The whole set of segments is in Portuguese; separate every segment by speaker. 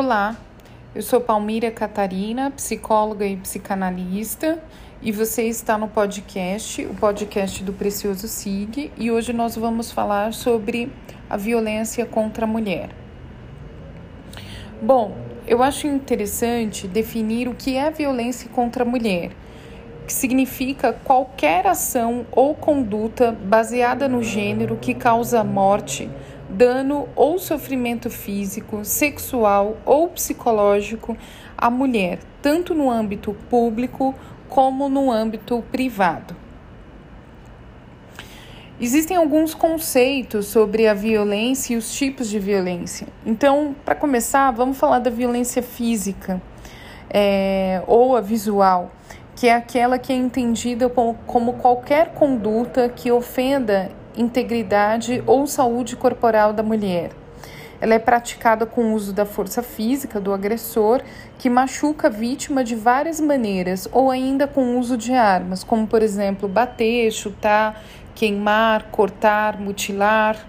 Speaker 1: Olá, eu sou Palmira Catarina, psicóloga e psicanalista, e você está no podcast, o podcast do Precioso SIG, e hoje nós vamos falar sobre a violência contra a mulher. Bom, eu acho interessante definir o que é violência contra a mulher, que significa qualquer ação ou conduta baseada no gênero que causa morte dano ou sofrimento físico, sexual ou psicológico à mulher, tanto no âmbito público como no âmbito privado. Existem alguns conceitos sobre a violência e os tipos de violência. Então, para começar, vamos falar da violência física é, ou a visual, que é aquela que é entendida como, como qualquer conduta que ofenda integridade ou saúde corporal da mulher. Ela é praticada com o uso da força física do agressor, que machuca a vítima de várias maneiras, ou ainda com o uso de armas, como por exemplo bater, chutar, queimar, cortar, mutilar.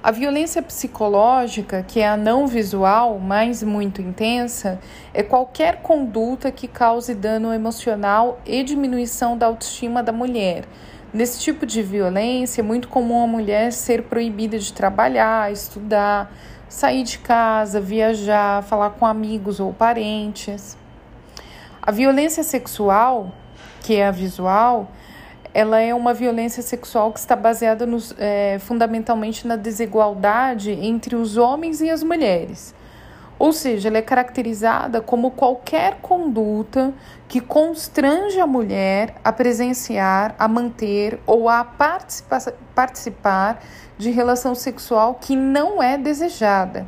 Speaker 1: A violência psicológica, que é a não visual, mas muito intensa, é qualquer conduta que cause dano emocional e diminuição da autoestima da mulher Nesse tipo de violência, é muito comum a mulher ser proibida de trabalhar, estudar, sair de casa, viajar, falar com amigos ou parentes. A violência sexual, que é a visual, ela é uma violência sexual que está baseada nos, é, fundamentalmente na desigualdade entre os homens e as mulheres. Ou seja, ela é caracterizada como qualquer conduta que constrange a mulher a presenciar, a manter ou a participar de relação sexual que não é desejada.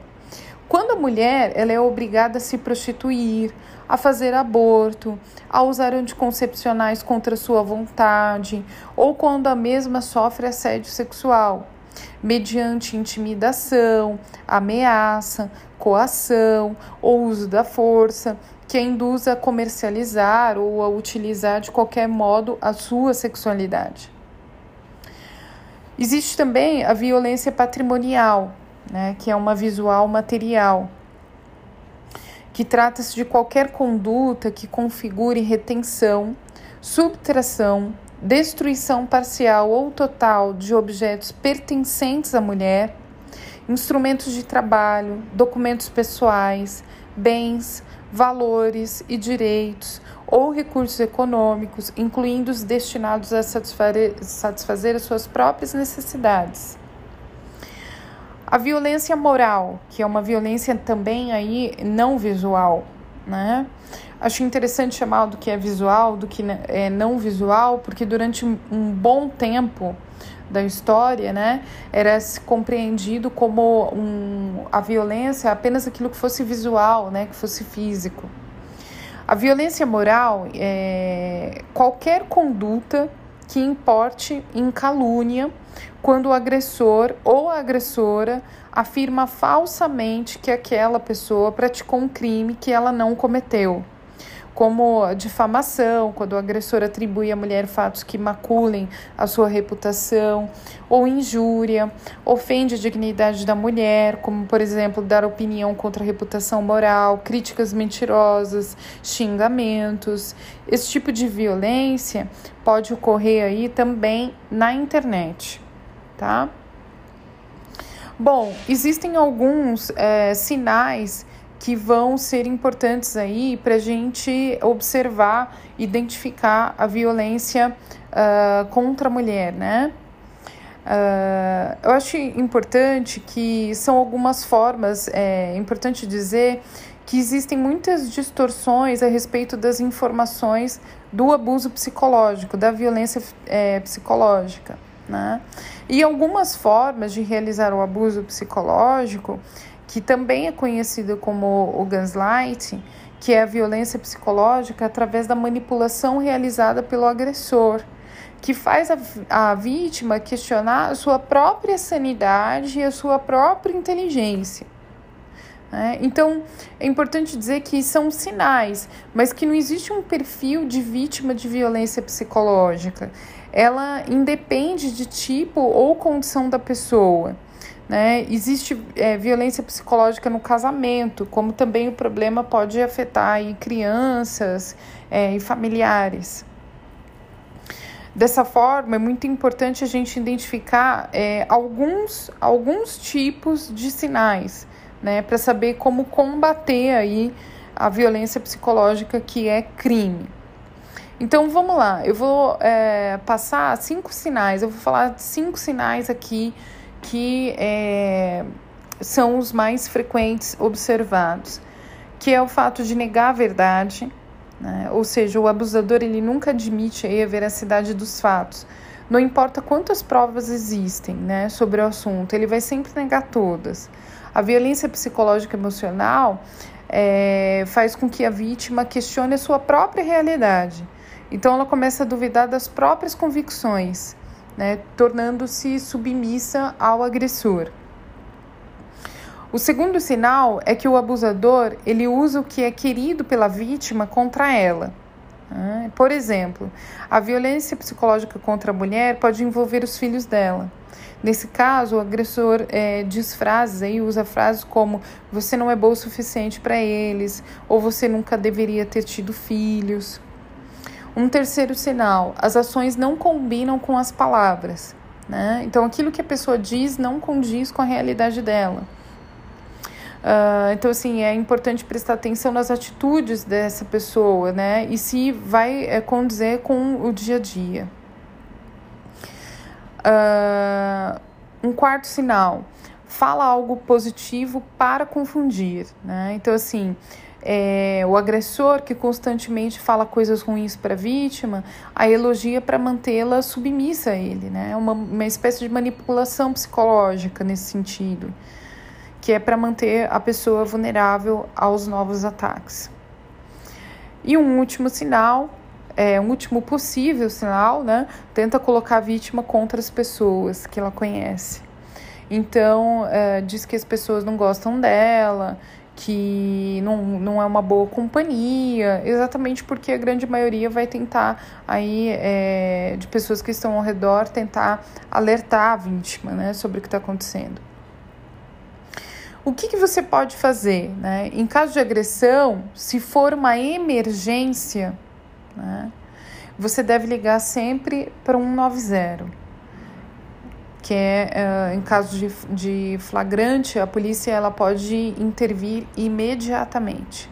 Speaker 1: Quando a mulher ela é obrigada a se prostituir, a fazer aborto, a usar anticoncepcionais contra sua vontade, ou quando a mesma sofre assédio sexual, mediante intimidação, ameaça, coação ou uso da força, que a induz a comercializar ou a utilizar de qualquer modo a sua sexualidade. Existe também a violência patrimonial, né, que é uma visual material, que trata-se de qualquer conduta que configure retenção, subtração, destruição parcial ou total de objetos pertencentes à mulher instrumentos de trabalho, documentos pessoais, bens, valores e direitos ou recursos econômicos, incluindo os destinados a satisfazer, as suas próprias necessidades. A violência moral, que é uma violência também aí não visual, né? Acho interessante chamar do que é visual do que é não visual, porque durante um bom tempo da história, né, era compreendido como um, a violência apenas aquilo que fosse visual, né, que fosse físico. A violência moral é qualquer conduta que importe em calúnia quando o agressor ou a agressora afirma falsamente que aquela pessoa praticou um crime que ela não cometeu como difamação, quando o agressor atribui à mulher fatos que maculem a sua reputação, ou injúria, ofende a dignidade da mulher, como por exemplo dar opinião contra a reputação moral, críticas mentirosas, xingamentos. Esse tipo de violência pode ocorrer aí também na internet, tá? Bom, existem alguns é, sinais que vão ser importantes aí para a gente observar, identificar a violência uh, contra a mulher, né? Uh, eu acho importante que são algumas formas, é importante dizer que existem muitas distorções a respeito das informações do abuso psicológico, da violência é, psicológica. Né? E algumas formas de realizar o abuso psicológico que também é conhecido como o gaslighting, que é a violência psicológica através da manipulação realizada pelo agressor, que faz a, a vítima questionar a sua própria sanidade e a sua própria inteligência. Né? Então, é importante dizer que são sinais, mas que não existe um perfil de vítima de violência psicológica. Ela independe de tipo ou condição da pessoa. Né? Existe é, violência psicológica no casamento, como também o problema pode afetar aí, crianças é, e familiares. Dessa forma, é muito importante a gente identificar é, alguns, alguns tipos de sinais, né, para saber como combater aí a violência psicológica que é crime. Então vamos lá, eu vou é, passar cinco sinais, eu vou falar cinco sinais aqui que é, são os mais frequentes observados, que é o fato de negar a verdade, né? Ou seja, o abusador ele nunca admite a veracidade dos fatos. Não importa quantas provas existem né, sobre o assunto, ele vai sempre negar todas. A violência psicológica emocional é, faz com que a vítima questione a sua própria realidade. Então ela começa a duvidar das próprias convicções, né, tornando-se submissa ao agressor. O segundo sinal é que o abusador ele usa o que é querido pela vítima contra ela. Por exemplo, a violência psicológica contra a mulher pode envolver os filhos dela. Nesse caso, o agressor é, diz frases usa frases como você não é bom o suficiente para eles, ou você nunca deveria ter tido filhos. Um terceiro sinal, as ações não combinam com as palavras. Né? Então, aquilo que a pessoa diz não condiz com a realidade dela. Uh, então, assim, é importante prestar atenção nas atitudes dessa pessoa, né? E se vai é, condizer com o dia a dia. Uh, um quarto sinal, fala algo positivo para confundir, né? Então, assim, é, o agressor que constantemente fala coisas ruins para a vítima, a elogia para mantê-la submissa a ele, né? É uma, uma espécie de manipulação psicológica nesse sentido que é para manter a pessoa vulnerável aos novos ataques. E um último sinal, é, um último possível sinal, né? Tenta colocar a vítima contra as pessoas que ela conhece. Então, é, diz que as pessoas não gostam dela, que não, não é uma boa companhia, exatamente porque a grande maioria vai tentar aí é, de pessoas que estão ao redor tentar alertar a vítima, né, sobre o que está acontecendo. O que, que você pode fazer? Né? Em caso de agressão, se for uma emergência, né, você deve ligar sempre para 190, que é uh, em caso de, de flagrante, a polícia ela pode intervir imediatamente.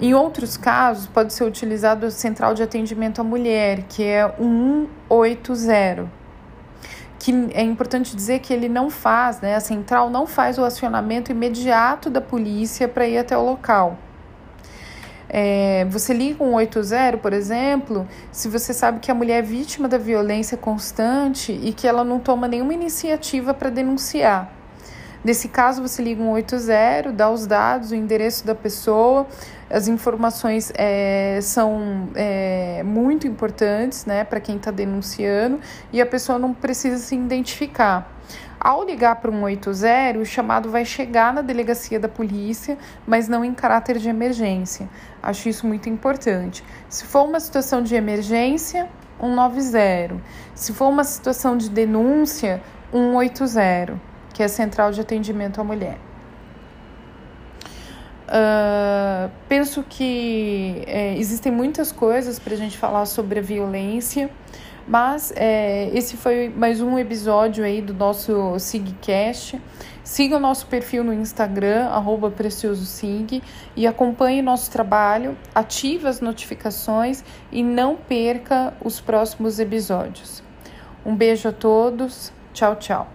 Speaker 1: Em outros casos, pode ser utilizado a central de atendimento à mulher, que é 180 que é importante dizer que ele não faz, né, a central não faz o acionamento imediato da polícia para ir até o local. É, você liga um 80, por exemplo, se você sabe que a mulher é vítima da violência constante e que ela não toma nenhuma iniciativa para denunciar. Nesse caso, você liga um 80, dá os dados, o endereço da pessoa, as informações é, são é, muito importantes né, para quem está denunciando e a pessoa não precisa se identificar. Ao ligar para um 80, o chamado vai chegar na delegacia da polícia, mas não em caráter de emergência. Acho isso muito importante. Se for uma situação de emergência, 190. Se for uma situação de denúncia, 180 que é a Central de Atendimento à Mulher. Uh, penso que é, existem muitas coisas para a gente falar sobre a violência, mas é, esse foi mais um episódio aí do nosso SIGcast. Siga o nosso perfil no Instagram, PreciosoSig, e acompanhe nosso trabalho, ative as notificações e não perca os próximos episódios. Um beijo a todos, tchau, tchau.